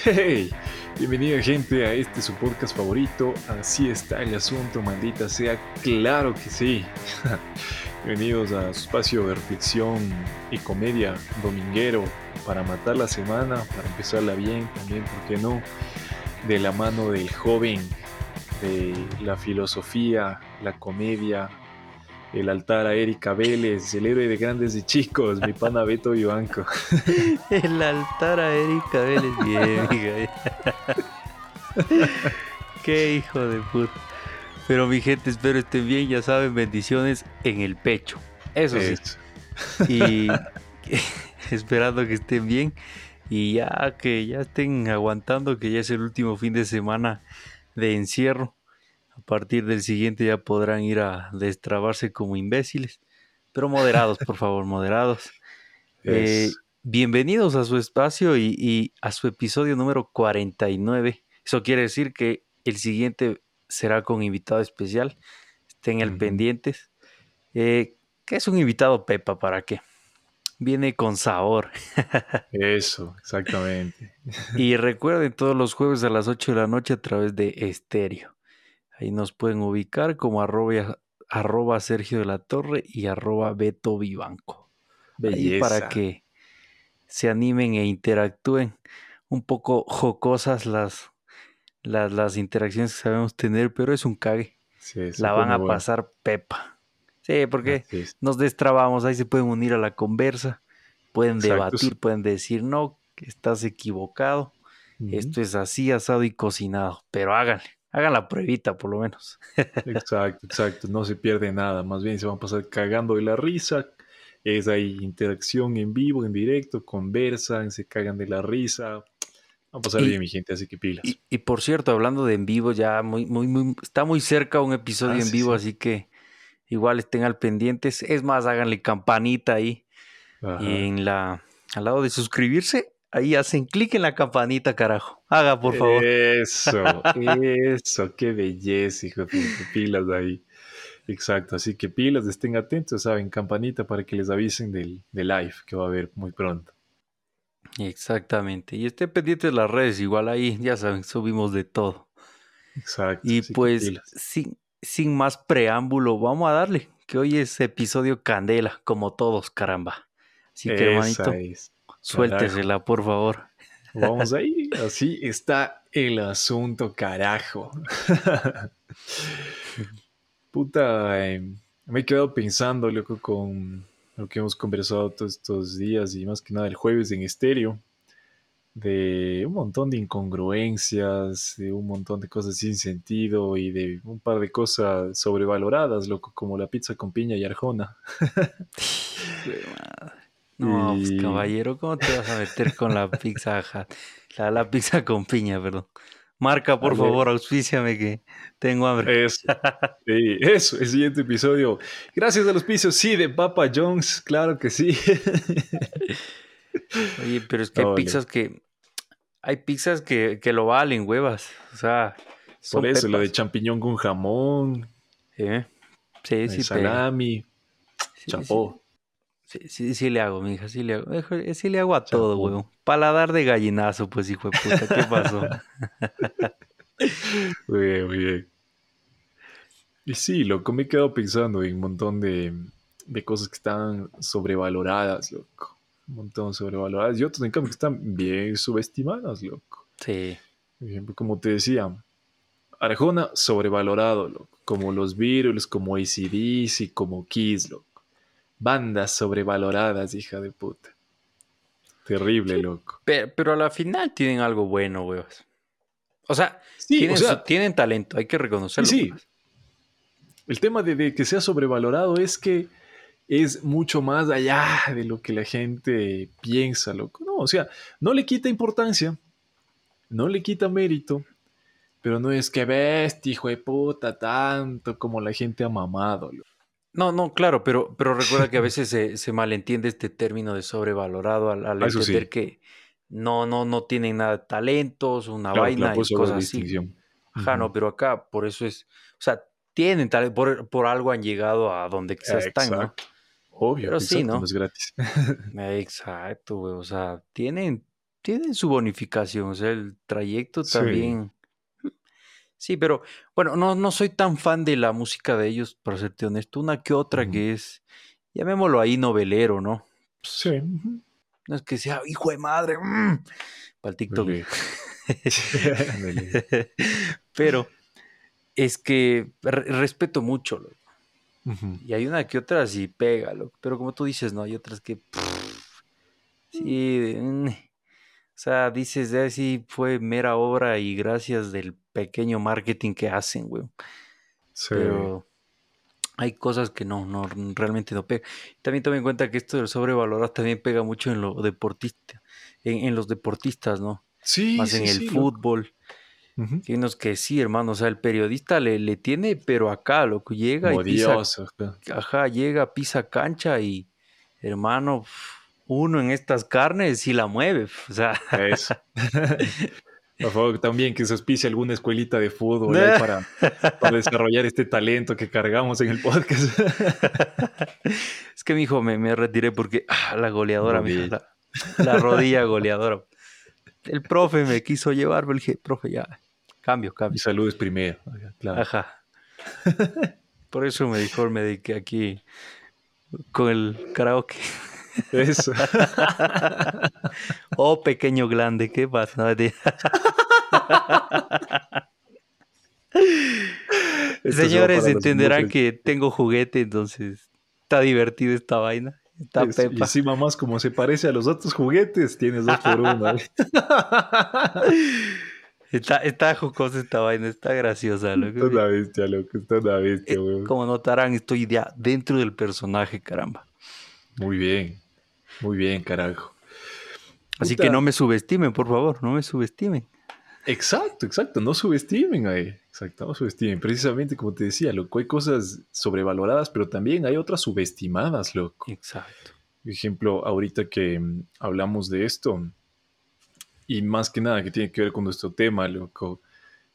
Hey, bienvenida gente a este su podcast favorito. Así está el asunto, maldita sea. Claro que sí. Bienvenidos a su espacio de reflexión y comedia dominguero para matar la semana, para empezarla bien también, ¿por qué no? De la mano del joven, de la filosofía, la comedia, el altar a Erika Vélez, el héroe de grandes y chicos, mi pana Beto Vivanco. El altar a Erika Vélez, bien. Qué hijo de puta. Pero mi gente, espero estén bien, ya saben, bendiciones en el pecho. Eso sí. Y esperando que estén bien y ya que ya estén aguantando que ya es el último fin de semana de encierro. A partir del siguiente ya podrán ir a destrabarse como imbéciles. Pero moderados, por favor, moderados. Eh, bienvenidos a su espacio y, y a su episodio número 49. Eso quiere decir que el siguiente será con invitado especial. Estén al pendientes. Eh, ¿Qué es un invitado Pepa? ¿Para qué? Viene con sabor. Eso, exactamente. Y recuerden todos los jueves a las 8 de la noche a través de Estéreo. Ahí nos pueden ubicar como arroba, arroba Sergio de la Torre y arroba Beto Vivanco. Ahí para Belleza. que se animen e interactúen. Un poco jocosas las, las, las interacciones que sabemos tener, pero es un cague. Sí, La van a bueno. pasar pepa. Sí, porque nos destrabamos, ahí se pueden unir a la conversa, pueden Exacto. debatir, pueden decir no, estás equivocado, esto es así, asado y cocinado, pero háganle, hagan la pruebita por lo menos. Exacto, exacto. No se pierde nada. Más bien se van a pasar cagando de la risa. Es ahí interacción en vivo, en directo, conversan, se cagan de la risa. Va a pasar Y- bien, mi gente, así que pilas. Y, y por cierto, hablando de en vivo, ya muy, muy, muy, está muy cerca un episodio Ah, en sí, vivo, sí. así que igual estén al pendientes. Es más, háganle campanita ahí Ajá. y en la, al lado de suscribirse, ahí hacen clic en la campanita, carajo. Haga, por favor. Eso, eso, qué belleza, hijo de pilas ahí. Exacto, así que pilas, estén atentos, saben, campanita para que les avisen del, del live que va a haber muy pronto. Exactamente. Y estén pendientes de las redes, igual ahí, ya saben, subimos de todo. Exacto. Y pues, sin, sin más preámbulo, vamos a darle, que hoy es episodio candela, como todos, caramba. Así que, hermanito, Esa es. Suéltesela, por favor. Vamos ahí, así está el asunto, carajo. Puta, eh, me he quedado pensando, loco, con lo que hemos conversado todos estos días y más que nada el jueves en estéreo, de un montón de incongruencias, de un montón de cosas sin sentido y de un par de cosas sobrevaloradas, loco, como la pizza con piña y arjona. No, pues, caballero, ¿cómo te vas a meter con la pizza? Hut? La, la pizza con piña, perdón. Marca, por favor, auspíciame que tengo hambre. Eso, sí, eso, el siguiente episodio. Gracias a los pisos, sí, de Papa John's, claro que sí. Oye, pero es que hay pizzas que. Hay pizzas que, que lo valen, huevas. O sea, son Por eso, lo de pepas. champiñón con jamón, ¿Eh? Sí, sí, salami, Sí, chapó. Sí, sí, sí le hago, mija, sí le hago. Sí le hago a todo, huevón. Paladar de gallinazo, pues, hijo de puta. ¿Qué pasó? Muy bien, muy bien. Y sí, loco, me he quedado pensando en un montón de, de cosas que están sobrevaloradas, loco. Un montón sobrevaloradas y otras, en cambio, que están bien subestimadas, loco. Sí. Por ejemplo, como te decía, Arjona sobrevalorado, loco. Como los Beatles, como ACDC, como Kiss, loco. Bandas sobrevaloradas, hija de puta. Terrible, loco. Pero, pero a la final tienen algo bueno, huevas. O sea, Sí, tienen, o sea, su- tienen talento, hay que reconocerlo. sí. el tema de, de que sea sobrevalorado es que es mucho más allá de lo que la gente piensa, loco. No, o sea, no le quita importancia, no le quita mérito, pero no es que bestia, hijo de puta, tanto como la gente ha mamado, loco. No, no, claro, pero, pero recuerda que a veces se, se malentiende este término de sobrevalorado al, entender sí. que no, no, no tienen nada de talentos, una Claro, vaina y cosas así. Ajá, no, pero acá por eso es, o sea, tienen talento, por, por algo han llegado a donde quizás están, ¿no? Obvio, Pero sí, exacto, ¿no? no es gratis. Exacto, güey, o sea, tienen tiene su bonificación, o sea, el trayecto también. Sí, pero bueno, no, no soy tan fan de la música de ellos, para serte honesto. Una que otra que es, llamémoslo ahí, novelero, ¿no? Sí. No es que sea hijo de madre, mm, para el TikTok. pero es que respeto mucho, loco. Y hay una que otra sí pega, loco. Pero como tú dices, no, hay otras que. sí. Mm, o sea, dices, eh, sí, fue mera obra y gracias del pequeño marketing que hacen, güey. Sí. Pero hay cosas que no, no, realmente no pega. También tome en cuenta que esto del sobrevalorado también pega mucho en lo deportista, en, los deportistas, ¿no? Sí. Más en el fútbol. Hay unos que sí, hermano, o sea, el periodista le, le tiene, pero acá, lo que llega y pisa, ajá, llega, pisa cancha y, hermano, uno en estas carnes y la mueve, o sea. Eso. Por favor, también que se auspicie alguna escuelita de fútbol para, desarrollar este talento que cargamos en el podcast. es que, mi hijo, me, me retiré porque ah, la goleadora, la, la, rodilla goleadora. El profe me quiso llevar, pero dije, profe, ya, cambio, cambio. Mi salud es primero, claro. Ajá. Por eso me dijo, me dediqué aquí con el karaoke. Eso. oh, pequeño grande, ¿qué pasa? Señores, entenderán que tengo juguete, entonces está divertido esta vaina. Está pepa. Y encima más como se parece a los otros juguetes, tienes dos por uno. Está, está jocosa esta vaina, está graciosa. Loco. Está una bestia, loco, está una bestia, eh, Como notarán, estoy ya dentro del personaje, caramba. Muy bien, muy bien, carajo. Así que no me subestimen, por favor, no me subestimen. Exacto, exacto, no subestimen ahí. Exacto, no subestimen. Precisamente como te decía, loco, hay cosas sobrevaloradas, pero también hay otras subestimadas, loco. Exacto. Por ejemplo, ahorita que mm, hablamos de esto, y más que nada que tiene que ver con nuestro tema, loco,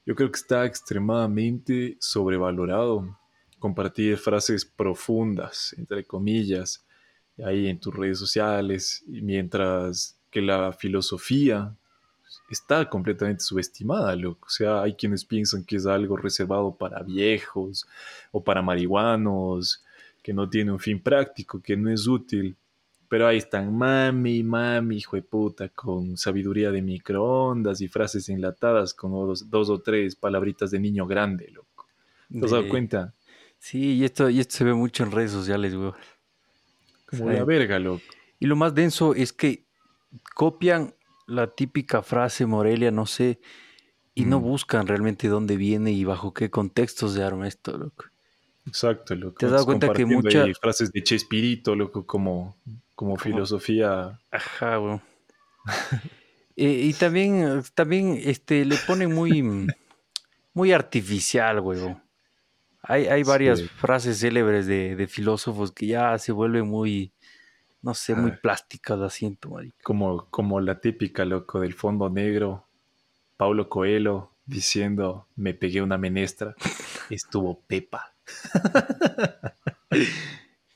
yo creo que está extremadamente sobrevalorado compartir frases profundas, entre comillas, ahí en tus redes sociales, mientras que la filosofía está completamente subestimada, loco. O sea, hay quienes piensan que es algo reservado para viejos o para marihuanos, que no tiene un fin práctico, que no es útil. Pero ahí están mami, mami, hijo de puta, con sabiduría de microondas y frases enlatadas con dos, o tres palabritas de niño grande, loco. ¿Te has dado cuenta? Sí, y esto, y esto se ve mucho en redes sociales, güey. Como la verga, loco. Y lo más denso es que copian la típica frase Morelia, no sé, y no mm. buscan realmente dónde viene y bajo qué contexto se arma esto, loco. Exacto, loco. ¿Te has dado cuenta que muchas frases de Chespirito, loco, como, como filosofía? Ajá, güey. Eh, y también, también este, le ponen muy, muy artificial, güey. Hay, hay varias frases célebres de, de, filósofos que ya se vuelven muy, no sé, muy ah. plásticas, la siento, Como, como la típica, loco, del fondo negro, Paulo Coelho diciendo, me pegué una menestra, estuvo Pepa.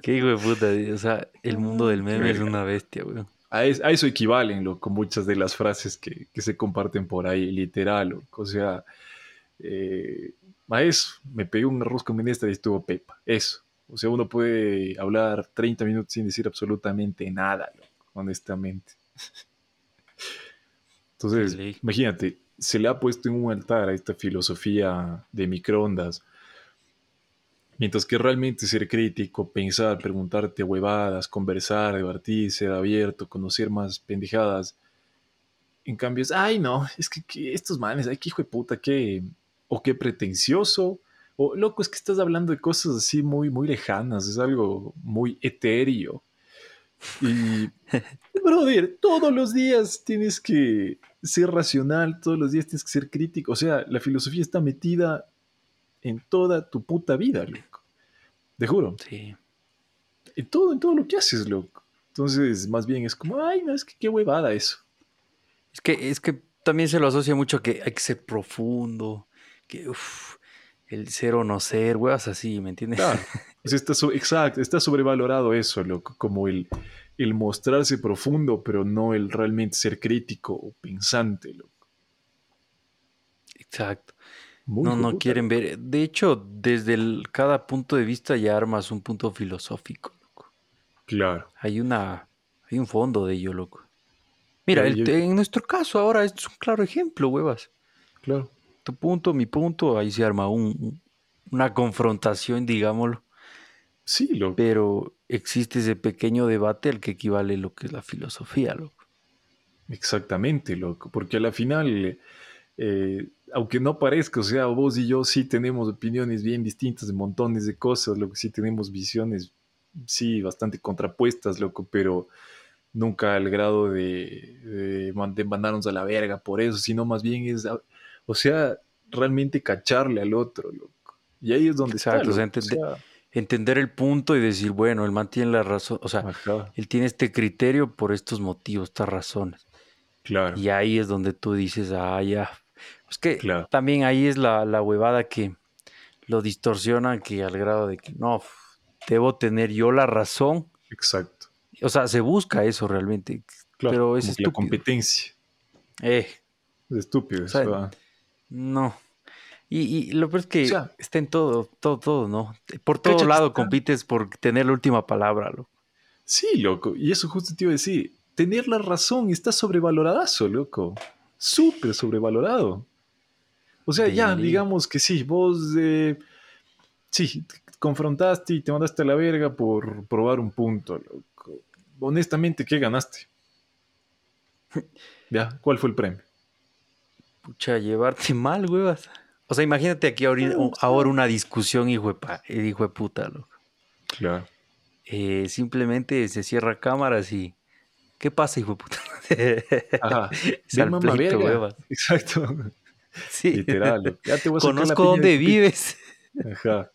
Qué hijo de puta, o sea, el mundo del meme es una bestia, güey. A, eso equivalen, loco, muchas de las frases que, se comparten por ahí, literal, O sea, eh, a eso, me pegué un arroz con menestra y estuvo Pepa. Eso. O sea, uno puede hablar 30 minutos sin decir absolutamente nada, honestamente. Entonces, imagínate, se le ha puesto en un altar a esta filosofía de microondas, mientras que realmente ser crítico, pensar, preguntarte huevadas, conversar, debatir, ser abierto, conocer más pendejadas, en cambio es, ay no, es que, estos manes, ay qué hijo de puta, qué, o qué pretencioso, loco, es que estás hablando de cosas así muy, muy lejanas, es algo muy etéreo. Y, brother, todos los días tienes que ser racional, todos los días tienes que ser crítico. O sea, la filosofía está metida en toda tu puta vida, loco. Te juro. Sí. En todo, en todo lo que haces, loco. Entonces, más bien es como, ay, no, es que qué huevada eso. Es que, es que también se lo asocia mucho a que hay que ser profundo, que uff, el ser o no ser, weas así, ¿me entiendes? Claro. está exacto, está sobrevalorado eso, loco, como el, el mostrarse profundo, pero no el realmente ser crítico o pensante, loco. Exacto. no, no quieren ver. De hecho, desde el, cada punto de vista ya armas un punto filosófico, loco. Claro. Hay una, hay un fondo de ello, loco. Mira, en nuestro caso ahora es un claro ejemplo, huevas. Claro. Tu punto, mi punto, ahí se arma un, una confrontación, digámoslo. Sí, loco. Pero existe ese pequeño debate al que equivale lo que es la filosofía, loco. Exactamente, loco. Porque a la final, eh, aunque no parezca, o sea, vos y yo sí tenemos opiniones bien distintas de montones de cosas, lo que sí tenemos visiones, sí, bastante contrapuestas, loco, pero nunca al grado de, de, mandarnos a la verga por eso, sino más bien es, o sea, realmente cacharle al otro, loco. Y ahí es donde está. entender el punto y decir, bueno, él mantiene la razón, o sea, él tiene este criterio por estos motivos, estas razones. Claro. Y ahí es donde tú dices, ah, ya. Es que también ahí es la, la huevada que lo distorsionan que al grado de que no, debo tener yo la razón. Exacto. O sea, se busca eso realmente. Claro, pero es estúpido. La competencia. Eh. Es estúpido eso. No. Y, lo peor es que está en todo, todo, todo, ¿no? Por todo lado compites por tener la última palabra, loco. Sí, loco. Y eso justo te iba a decir. Tener la razón está sobrevaloradazo, loco. Súper sobrevalorado. O sea, ya, digamos que sí, vos eh, sí, confrontaste y te mandaste a la verga por probar un punto, loco. Honestamente, ¿qué ganaste? ya, ¿cuál fue el premio? Pucha, llevarte mal, huevas. O sea, imagínate aquí ahora, una discusión, hijo de, hijo de puta, loco. Claro. Eh, simplemente se cierra cámaras y. ¿Qué pasa, hijo de puta? Ajá. mamá verga. Exacto. Sí. Literal. Ya te voy a Conozco dónde vives. Ajá.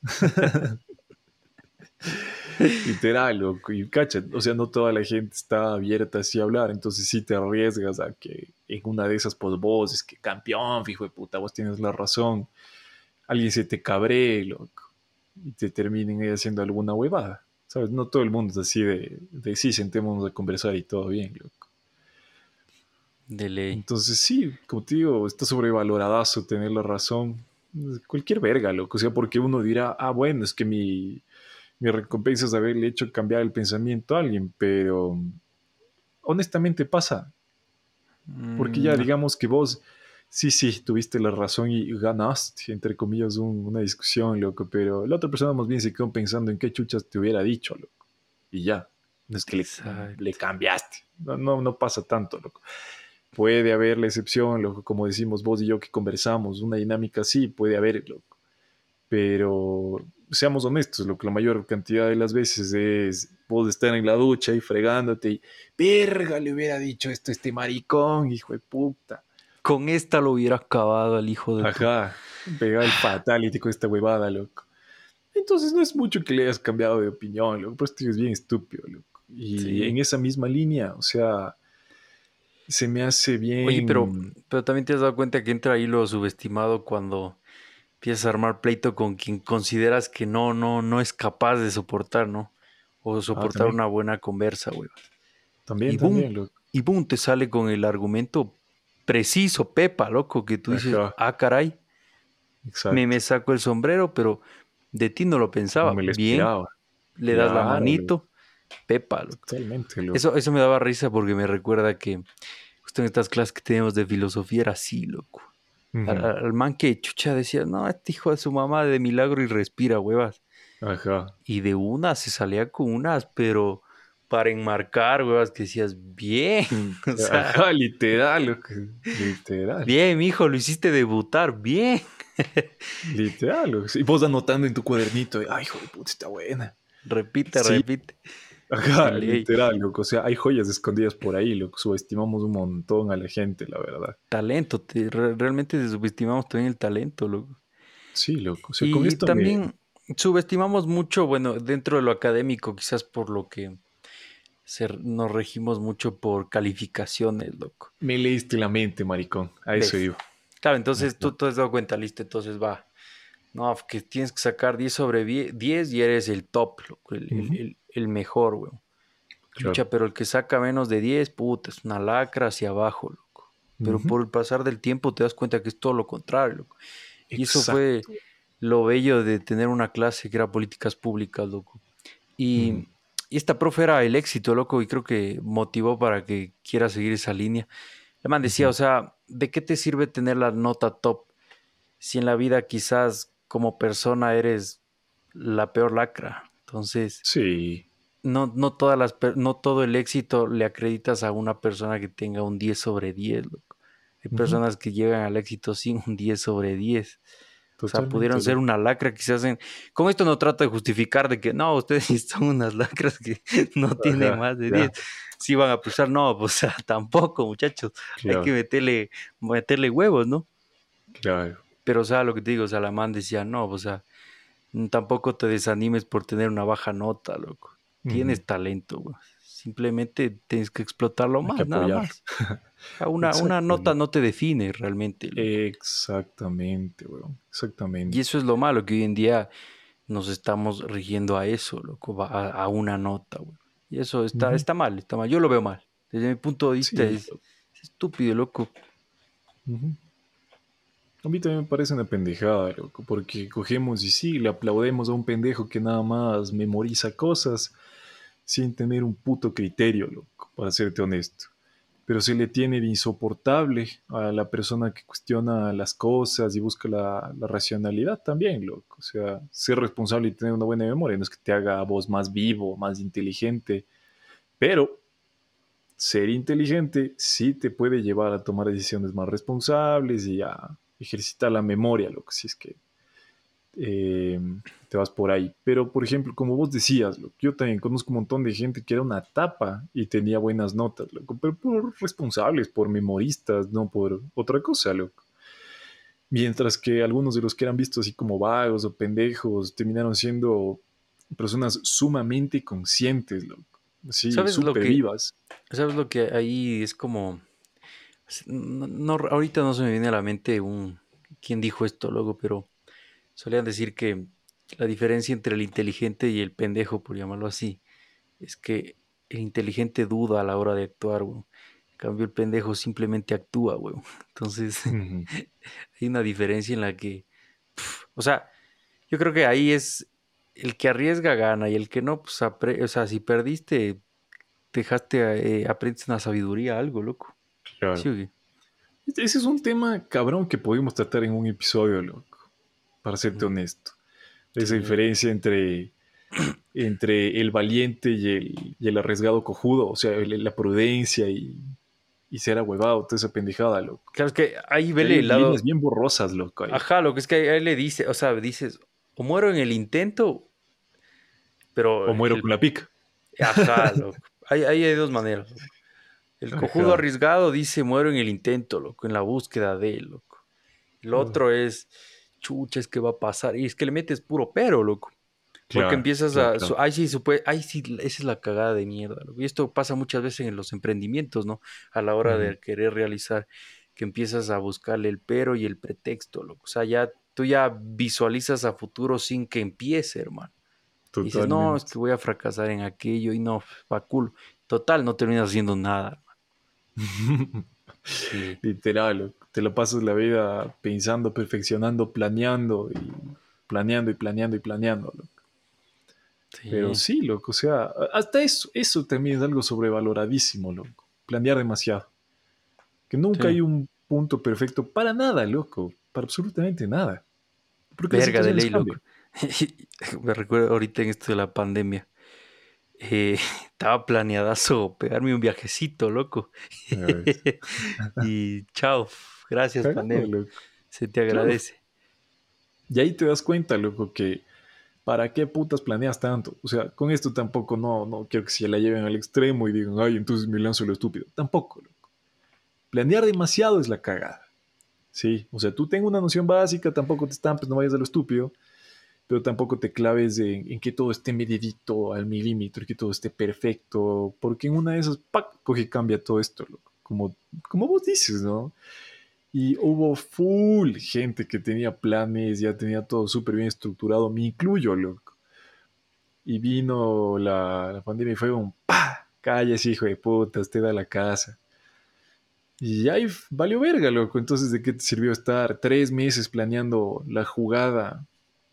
Literal, loco. Y cacha, o sea, no toda la gente está abierta así a hablar, entonces sí te arriesgas a que en una de esas pues vos es que campeón, fijo de puta, vos tienes la razón. Alguien se te cabree, loco, y te terminen ahí haciendo alguna huevada. ¿Sabes? No todo el mundo es así de, de sí, sentémonos a conversar y todo bien, loco. De ley. Entonces sí, como te digo, está sobrevaloradazo tener la razón. Cualquier verga, loco. O sea, porque uno dirá, ah, bueno, es que mi, mi recompensa es haberle hecho cambiar el pensamiento a alguien, pero honestamente pasa. Porque ya mm, digamos que vos, sí, sí, tuviste la razón y ganaste, entre comillas, una discusión, loco, pero la otra persona más bien se quedó pensando en qué chuchas te hubiera dicho, loco. Y ya, no es que le, cambiaste. No, no, no pasa tanto, loco. Puede haber la excepción, loco, como decimos vos y yo que conversamos, una dinámica así, puede haber, loco. Pero seamos honestos, lo que la mayor cantidad de las veces es vos estar en la ducha y fregándote y verga le hubiera dicho esto a este maricón, hijo de puta. Con esta lo hubiera acabado al hijo de Ajá, pegaba el fatality con esta huevada, loco. Entonces no es mucho que le hayas cambiado de opinión, loco, pero esto es bien estúpido, loco. Y en esa misma línea, o sea, se me hace bien. Oye, pero, pero también te has dado cuenta que entra ahí lo subestimado cuando empiezas a armar pleito con quien consideras que no, no, no es capaz de soportar, ¿no? O ah, soportar una buena conversa, güey. También, y también. Y boom, te sale con el argumento preciso, Pepa, loco, que tú dices, ah, caray. Me, me saco el sombrero, pero de ti no lo pensaba. me Bien, le das la manito, Pepa. Loco. Totalmente, loco. Eso, eso me daba risa porque me recuerda que justo en estas clases que teníamos de filosofía era así, loco al, man que chucha decía, no, este hijo de su mamá de milagro y respira, huevas. Ajá. Y de una se salía con unas, pero para enmarcar, huevas, que decías, bien. Ajá, literal, literal. Bien, hijo, lo hiciste debutar, bien. literal, y vos anotando en tu cuadernito, ay, hijo de puta, está buena. Repite, repite. Ajá, literal, loco. O sea, hay joyas escondidas por ahí, lo Subestimamos un montón a la gente, la verdad. Talento, realmente subestimamos también el talento, loco. Sí, loco. y también subestimamos mucho, bueno, dentro de lo académico, quizás por lo que nos regimos mucho por calificaciones, loco. Me leíste la mente, maricón. A eso iba. Claro, entonces tú, te has dado cuenta, listo, entonces va. No, que tienes que sacar 10 sobre 10 y eres el top, loco, el, el mejor, güey. Lucha, pero el que saca menos de 10, puta, es una lacra hacia abajo, loco. Pero por el pasar del tiempo te das cuenta que es todo lo contrario, loco. Y eso fue lo bello de tener una clase que era políticas públicas, loco. Y, esta profe era el éxito, loco, y creo que motivó para que quiera seguir esa línea. El man decía, o sea, ¿de qué te sirve tener la nota top si en la vida quizás como persona eres la peor lacra? Entonces, sí. no, no, todas las, no todo el éxito le acreditas a una persona que tenga un 10 sobre 10, loco. Hay personas que llegan al éxito sin un 10 sobre 10. O sea, pudieron ser una lacra que se hacen. Con esto no trato de justificar de que no, ustedes son unas lacras que no tienen más de 10. Si van a pulsar, no, pues, o sea, tampoco, muchachos. Hay que meterle, meterle huevos, ¿no? Claro. Pero, o sea, lo que te digo, o sea, la man decía, no, o sea, tampoco te desanimes por tener una baja nota, loco. Tienes talento, güey. Simplemente tienes que explotarlo más, nada más. Una, una nota no te define realmente. Exactamente, weón. Exactamente. Y eso es lo malo, que hoy en día nos estamos rigiendo a eso, loco, a, una nota, weón. Y eso está, está mal, está mal. Yo lo veo mal. Desde mi punto de vista es, estúpido, loco. A mí también me parece una pendejada, loco, porque cogemos y sí, le aplaudemos a un pendejo que nada más memoriza cosas sin tener un puto criterio, loco, para serte honesto pero se le tiene de insoportable a la persona que cuestiona las cosas y busca la, racionalidad también, loco. O sea, ser responsable y tener una buena memoria no es que te haga a vos más vivo, más inteligente, pero ser inteligente sí te puede llevar a tomar decisiones más responsables y a ejercitar la memoria, loco, si es que eh, te vas por ahí. Pero, por ejemplo, como vos decías, yo también conozco un montón de gente que era una tapa y tenía buenas notas, loco, pero por responsables, por memoristas, no por otra cosa, loco. Mientras que algunos de los que eran vistos así como vagos o pendejos terminaron siendo personas sumamente conscientes, loco. Sí, ¿Sabes lo que, vivas. ¿Sabes lo que ahí es como... No, ahorita no se me viene a la mente un... ¿Quién dijo esto, loco? Pero solían decir que la diferencia entre el inteligente y el pendejo, por llamarlo así, es que el inteligente duda a la hora de actuar, güey. En cambio, el pendejo simplemente actúa, güey. Entonces, hay una diferencia en la que, o sea, yo creo que ahí es el que arriesga gana y el que no, pues, o sea, si perdiste, dejaste, eh, aprendes una sabiduría, algo, loco. Claro. Ese es un tema cabrón que podemos tratar en un episodio, loco para serte honesto. Esa diferencia entre, entre el valiente y el, y el arriesgado cojudo, o sea, la prudencia y, y ser ahuevado, toda esa pendejada, loco. Claro, es que ahí vele el lado... bien borrosas, loco. Ajá, lo que es que ahí, le dice, o sea, dices, o muero en el intento, pero... O muero con la pica. Ajá, loco. Ahí, hay dos maneras. El cojudo arriesgado dice, muero en el intento, loco, en la búsqueda de él, loco. El otro es chucha, es que va a pasar. Y es que le metes puro pero, loco. Porque empiezas a. Ay, sí, ay, sí, esa es la cagada de mierda. Y esto pasa muchas veces en los emprendimientos, ¿no? A la hora de querer realizar, que empiezas a buscarle el pero y el pretexto, loco. O sea, ya tú ya visualizas a futuro sin que empiece, hermano. Y dices, no, es que voy a fracasar en aquello y no, va cool. Total, no terminas haciendo nada. Literal, te lo pasas la vida pensando, perfeccionando, planeando y planeando y planeando y planeando. Pero sí, loco, o sea, hasta eso, eso también es algo sobrevaloradísimo, loco. Planear demasiado. Que nunca hay un punto perfecto para nada, loco. Para absolutamente nada. Verga de ley, loco. Me recuerdo ahorita en esto de la pandemia. Eh, estaba planeadazo pegarme un viajecito, loco. y chao, gracias, pandemia. Se te agradece. Y ahí te das cuenta, loco, que ¿para qué putas planeas tanto? O sea, con esto tampoco no, no quiero que se la lleven al extremo y digan, ay, entonces me lanzo lo estúpido. Tampoco, loco. Planear demasiado es la cagada. Sí, o sea, tú tengo una noción básica, tampoco te estampes, no vayas a lo estúpido pero tampoco te claves en, que todo esté medidito al milímetro, que todo esté perfecto, porque en una de esas, ¡pac!, coge cambia todo esto, Como, como vos dices, ¿no? Y hubo full gente que tenía planes, ya tenía todo súper bien estructurado, me incluyo, loco. Y vino la, pandemia y fue un ¡pa! cállese, hijo de puta, usted da la casa. Y ahí valió verga, loco. Entonces, ¿de qué te sirvió estar tres meses planeando la jugada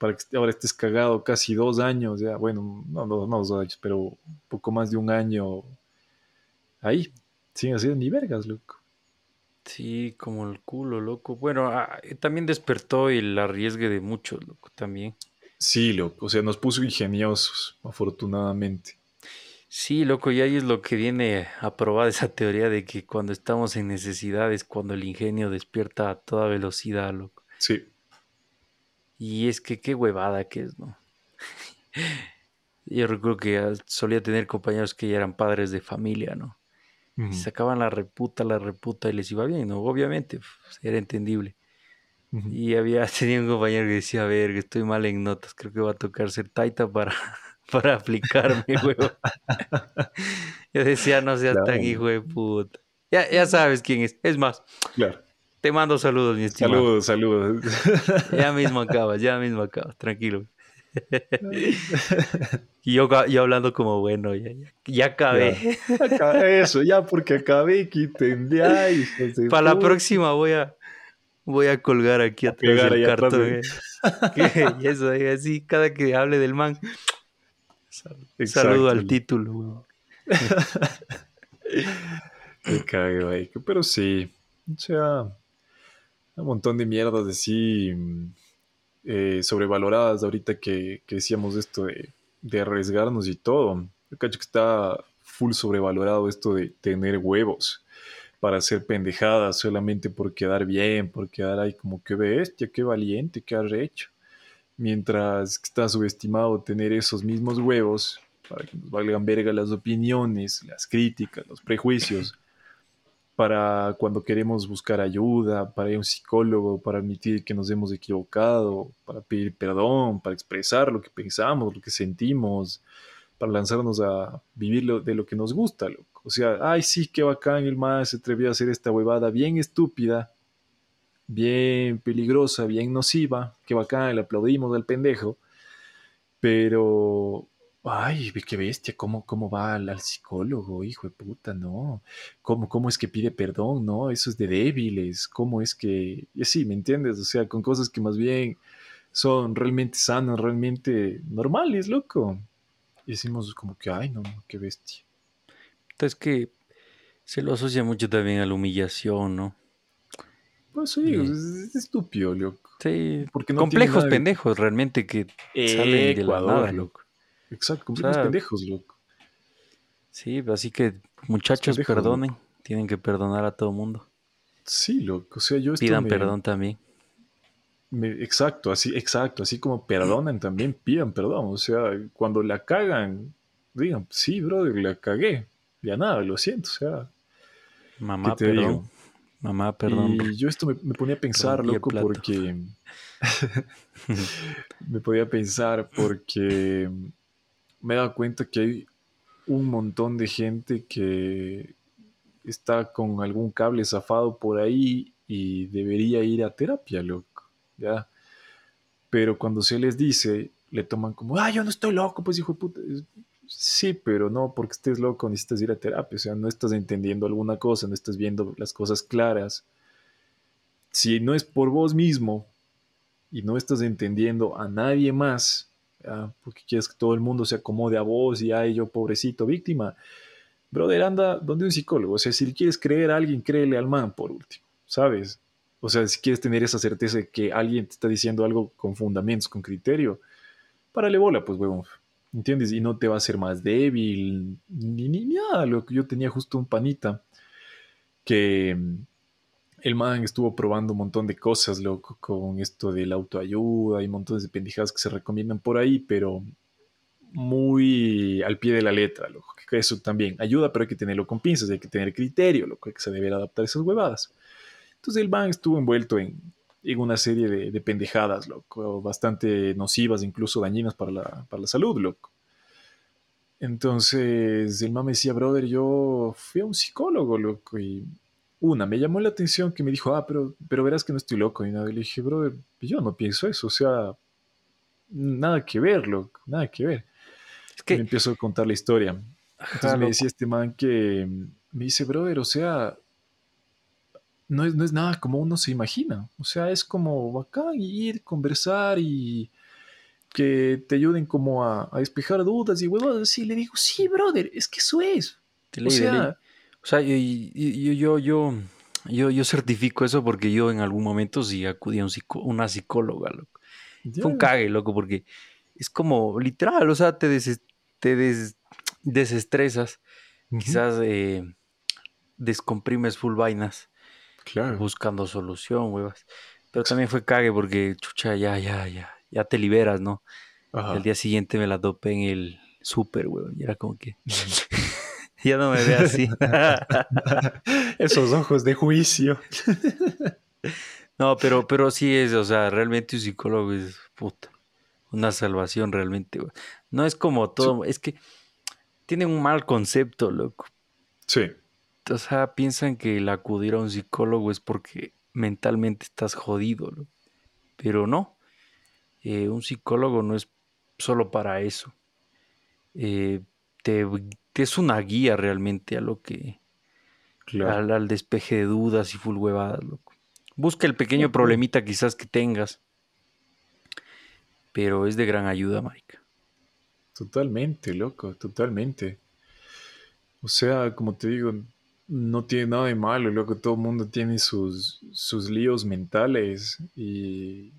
para que ahora estés cagado casi dos años? Ya, bueno, no, no, no dos años, pero poco más de un año ahí, sin hacer ni vergas, loco. Sí, como el culo, loco. Bueno, ah, también despertó el arriesgue de muchos, loco, también. Sí, loco. O sea, nos puso ingeniosos, afortunadamente. Sí, loco, y ahí es lo que viene a probar esa teoría de que cuando estamos en necesidad es cuando el ingenio despierta a toda velocidad, loco. Sí. Y es que qué huevada que es, ¿no? Yo recuerdo que solía tener compañeros que ya eran padres de familia, ¿no? Y sacaban la reputa, la reputa y les iba bien, ¿no? Obviamente, pues, era entendible. Y había tenido un compañero que decía, a ver, que estoy mal en notas, creo que va a tocar ser taita para para aplicarme, huevo. Yo decía, no seas tan hijo de puta. Ya, ya sabes quién es. Es más, claro. Te mando saludos, mi estimado. Saludos, saludos. Ya mismo acabas, ya mismo acabas, tranquilo. y yo, yo hablando como bueno, ya, ya, acabé. eso, ya porque acabé, quiten de ahí. Para la próxima voy a, voy a colgar aquí atrás del cartón. y eso, así, cada que hable del man, Saludo al título. Me Pero sí, o sea, un montón de mierdas de sí eh, sobrevaloradas ahorita que, decíamos esto de, arriesgarnos y todo. Yo cacho que está full sobrevalorado esto de tener huevos para hacer pendejadas solamente por quedar bien, por quedar ahí como que bestia, qué valiente, qué arrecho mientras está subestimado tener esos mismos huevos para que nos valgan verga las opiniones, las críticas, los prejuicios, para cuando queremos buscar ayuda, para ir a un psicólogo, para admitir que nos hemos equivocado, para pedir perdón, para expresar lo que pensamos, lo que sentimos, para lanzarnos a vivir de lo que nos gusta, O sea, ay, sí, qué bacán, el más se atrevió a hacer esta huevada bien estúpida, bien peligrosa, bien nociva, qué bacán, le aplaudimos al pendejo, pero, ay, qué bestia, cómo, cómo va al, psicólogo, hijo de puta, no, ¿Cómo, cómo es que pide perdón, no, eso es de débiles, cómo es que, y así, ¿me entiendes? O sea, con cosas que más bien son realmente sanas, realmente normales, loco. Y decimos como que, ay, no, qué bestia. Entonces que se lo asocia mucho también a la humillación, ¿no? Pues sí, es, estúpido, loco. Sí, porque complejos pendejos realmente que salen de la nada, loco. Exacto, complejos pendejos, loco. Sí, así que muchachos, perdonen. Tienen que perdonar a todo mundo. Sí, loco. O sea, yo Pidan perdón también. exacto, así, exacto. Así como perdonen también, pidan perdón. O sea, cuando la cagan, digan, sí, brother, la cagué. Ya nada, lo siento. O sea, mamá, perdón. Mamá, perdón. Y yo esto me, ponía a pensar, loco, porque... me podía pensar porque me he dado cuenta que hay un montón de gente que está con algún cable zafado por ahí y debería ir a terapia, loco, ¿ya? Pero cuando se les dice, le toman como, ah, yo no estoy loco, pues hijo de puta. Sí, pero no porque estés loco necesitas ir a terapia, o sea, no estás entendiendo alguna cosa, no estás viendo las cosas claras. Si no es por vos mismo y no estás entendiendo a nadie más, porque quieres que todo el mundo se acomode a vos y ay, yo pobrecito víctima, brother, anda donde un psicólogo, o sea, si quieres creer a alguien, créele al man por último, ¿sabes? O sea, si quieres tener esa certeza de que alguien te está diciendo algo con fundamentos, con criterio, párale bola, pues, huevón ¿entiendes? Y no te va a hacer más débil, ni, ni, nada. Lo que yo tenía justo un panita que el man estuvo probando un montón de cosas, loco, con esto de la autoayuda y montones de pendejadas que se recomiendan por ahí, pero muy al pie de la letra, loco. Que eso también ayuda, pero hay que tenerlo con pinzas, hay que tener criterio, loco, que se deber adaptar esas huevadas. Entonces el man estuvo envuelto en en una serie de, pendejadas, loco, bastante nocivas, incluso dañinas para la, para la salud, loco. Entonces el mamá me decía, brother, yo fui a un psicólogo, loco, y una, me llamó la atención que me dijo, ah, pero, pero verás que no estoy loco, y nada, y le dije, brother, yo no pienso eso, o sea, nada que ver, loco, nada que ver. Es que... me empiezo a contar la historia. Entonces me decía este man que me dice, brother, o sea, no es, no es nada como uno se imagina. O sea, es como bacán ir, conversar y que te ayuden como a, despejar dudas y huevos. Y le digo, sí, brother, es que eso es. o sea, o sea yo, yo, yo, yo, yo, certifico eso porque yo en algún momento sí acudí a un una psicóloga, loco. Fue un cague, loco, porque es como literal, o sea, te, te desestresas, quizás eh, descomprimes full vainas Claro. Buscando solución, huevas. Pero también fue cague porque, chucha, ya, ya, ya, ya te liberas, ¿no? El día siguiente me la dopé en el súper, weón. Y era como que. ya no me ve así. Esos ojos de juicio. no, pero, pero sí es, o sea, realmente un psicólogo es puta. Una salvación realmente. No es como todo, es que tienen un mal concepto, loco. Sí o sea, piensan que el acudir a un psicólogo es porque mentalmente estás jodido, pero no. Eh, un psicólogo no es solo para eso. Eh, te, es una guía realmente a lo que. Al, despeje de dudas y full huevadas, loco. Busca el pequeño problemita quizás que tengas. Pero es de gran ayuda, Marica. Totalmente, loco, totalmente. O sea, como te digo, no tiene nada de malo, lo que todo el mundo tiene sus, sus líos mentales y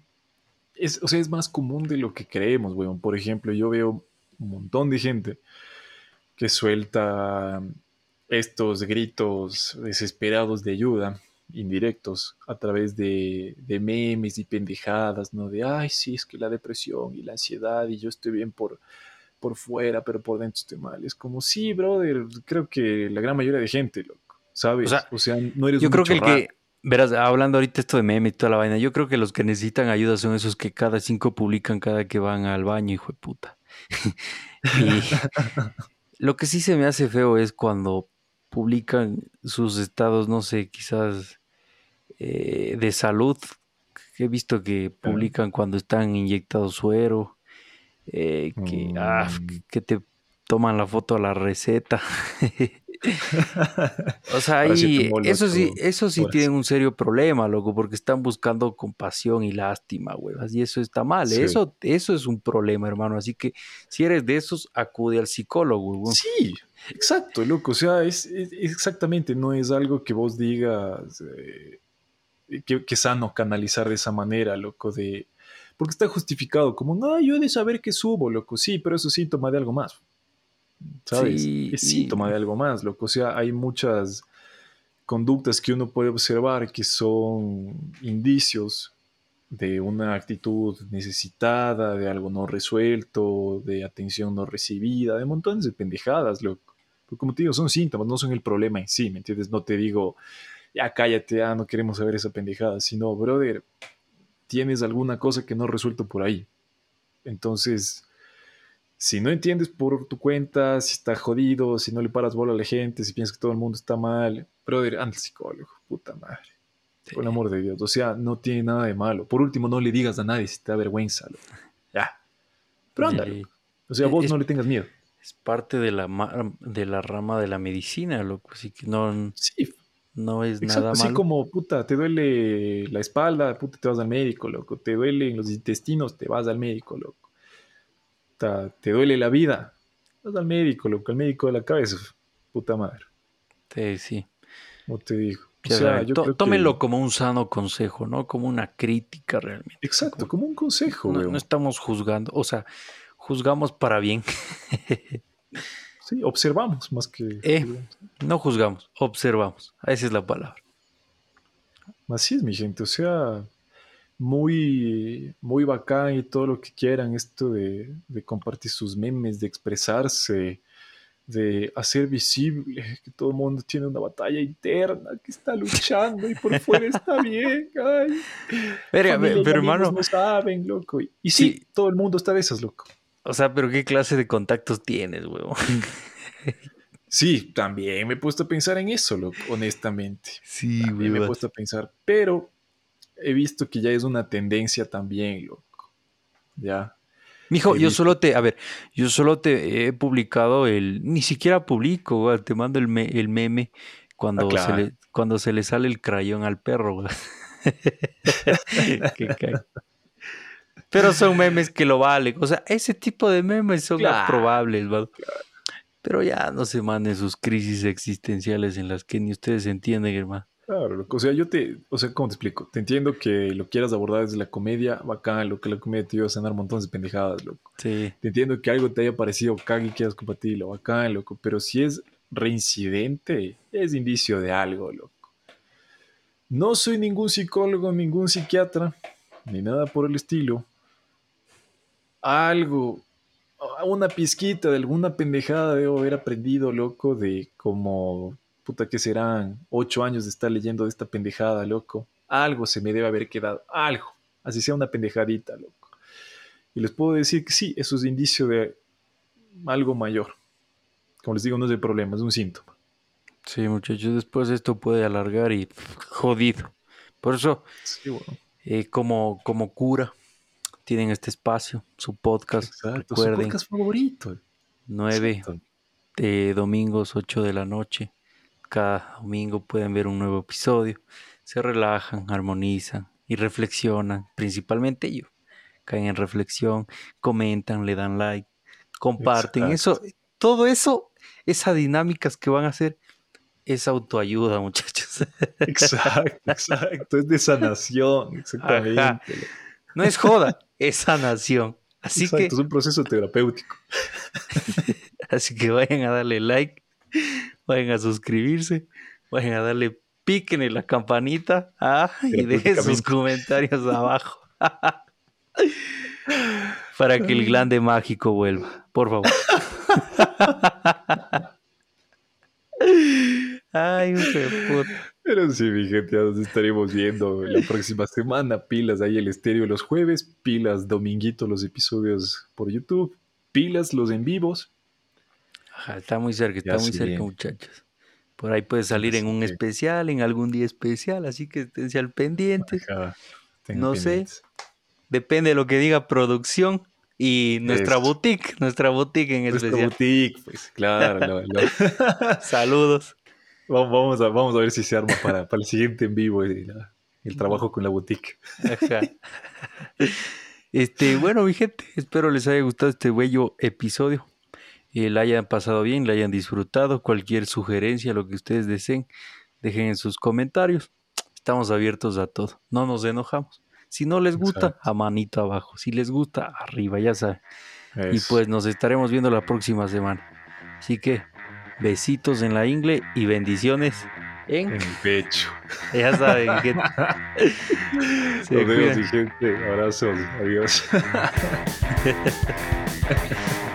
es, o sea, es más común de lo que creemos, weón. Por ejemplo, yo veo un montón de gente que suelta estos gritos desesperados de ayuda, indirectos, a través de, de memes y pendejadas, ¿no? De, ay, sí, es que la depresión y la ansiedad y yo estoy bien por por fuera, pero por dentro estoy mal. Es como, sí, brother, creo que la gran mayoría de gente, loco, ¿sabes? O sea, no eres Yo creo que el que, verás, hablando ahorita esto de meme y toda la vaina, yo creo que los que necesitan ayuda son esos que cada cinco publican cada que van al baño, hijo de puta. y lo que sí se me hace feo es cuando publican sus estados, no sé, quizás eh, de salud. He visto que publican cuando están inyectados suero eh, que, ah, mm. que te toman la foto a la receta. o sea, ahí, eso sí, eso sí tienen un serio problema, loco, porque están buscando compasión y lástima, huevas, y eso está mal, eso, eso es un problema, hermano, así que si eres de esos, acude al psicólogo. Sí, exacto, loco, o sea, es, exactamente, no es algo que vos digas eh, que, que sano canalizar de esa manera, loco, de porque está justificado como, no, yo he de saber que subo, loco, sí, pero eso es síntoma de algo más. ¿Sabes? es síntoma de algo más, loco. O sea, hay muchas conductas que uno puede observar que son indicios de una actitud necesitada, de algo no resuelto, de atención no recibida, de montones de pendejadas, loco. Porque como te digo, son síntomas, no son el problema en sí, ¿me entiendes? No te digo, ya cállate, ya no queremos saber esa pendejada, sino, brother, tienes alguna cosa que no resuelto por ahí. Entonces, si no entiendes por tu cuenta, si está jodido, si no le paras bola a la gente, si piensas que todo el mundo está mal, brother, anda al psicólogo, puta madre. Por el amor de Dios. O sea, no tiene nada de malo. Por último, no le digas a nadie si te da vergüenza. Ya. Pero anda. O sea, vos no le tengas miedo. Es parte de la, de la rama de la medicina, loco. Así que no. Sí, no es nada malo. Así como, puta, te duele la espalda, puta, te vas al médico, loco. Te duelen los intestinos, te vas al médico, loco. Te duele la vida, vas al médico, loco. El médico de la cabeza, puta madre. Sí, sí. Como te digo. tómelo como un sano consejo, ¿no? Como una crítica realmente. Exacto, como, un consejo. No, no, estamos juzgando, o sea, juzgamos para bien. Sí, observamos más que... Eh, no juzgamos, observamos. Esa es la palabra. Así es, mi gente. O sea, muy, muy bacán y todo lo que quieran. Esto de, compartir sus memes, de expresarse, de hacer visible que todo el mundo tiene una batalla interna, que está luchando y por fuera está bien. Ay, pero, hermano. No saben, loco. Y sí, todo el mundo está de esas, loco. O sea, pero ¿qué clase de contactos tienes, huevo? Sí, también me he puesto a pensar en eso, loco, honestamente. Sí, también me he puesto a pensar, pero he visto que ya es una tendencia también, loco. Ya. Mijo, yo solo te, a ver, yo solo te he publicado el, ni siquiera publico, te mando el, el meme cuando, ah, se le, cuando se le sale el crayón al perro. Pero son memes que lo valen. O sea, ese tipo de memes son probables, Pero ya no se manden sus crisis existenciales en las que ni ustedes entienden, hermano. Claro, O sea, yo te, o sea, ¿cómo te explico? Te entiendo que lo quieras abordar desde la comedia, bacán, lo que la comedia te iba a sanar montones de pendejadas, loco. Sí. Te entiendo que algo te haya parecido cague y quieras compartirlo, bacán, loco. Pero si es reincidente, es indicio de algo, loco. No soy ningún psicólogo, ningún psiquiatra, ni nada por el estilo. Algo, una pizquita de alguna pendejada debo haber aprendido, loco, de como puta que serán ocho años de estar leyendo de esta pendejada, loco. Algo se me debe haber quedado, algo, así sea una pendejadita, loco. Y les puedo decir que sí, eso es indicio de algo mayor. Como les digo, no es el problema, es un síntoma. Sí, muchachos, después esto puede alargar y jodido. Por eso, eh, como, como cura, tienen este espacio, su podcast. Exacto, su podcast favorito. Nueve de domingos, ocho de la noche cada domingo pueden ver un nuevo episodio, se relajan, armonizan y reflexionan, principalmente ellos. Caen en reflexión, comentan, le dan like, comparten. Eso, todo eso, esas dinámicas que van a hacer, es autoayuda, muchachos. Exacto, exacto. Es de sanación, exactamente. No es joda, es sanación. Así que. Es un proceso terapéutico. Así que vayan a darle like, vayan a suscribirse, vayan a darle piquen en la campanita ah, y dejen sus comentarios abajo. Para que el glande mágico vuelva, por favor. Ay, puta. Pero sí, mi gente, ya nos estaremos viendo la próxima semana. Pilas ahí el estéreo los jueves, pilas dominguito los episodios por YouTube, pilas los en vivos está muy cerca, está muy cerca, muchachos. Por ahí puede salir en un especial, en algún día especial, así que estén al pendiente. no sé. Depende de lo que diga producción y nuestra boutique, nuestra boutique en nuestra especial. boutique, pues claro. Saludos. Vamos a, vamos a ver si se arma para, para el siguiente en vivo el trabajo con la boutique. Este, bueno, mi gente, espero les haya gustado este bello episodio y la hayan pasado bien, la hayan disfrutado. Cualquier sugerencia, lo que ustedes deseen, dejen en sus comentarios. Estamos abiertos a todo, no nos enojamos. Si no les gusta, a manito abajo. Si les gusta, arriba, ya saben. Y pues nos estaremos viendo la próxima semana. Así que besitos en la ingle y bendiciones en, el pecho. Ya saben que. Nos vemos, gente. Abrazos. Adiós.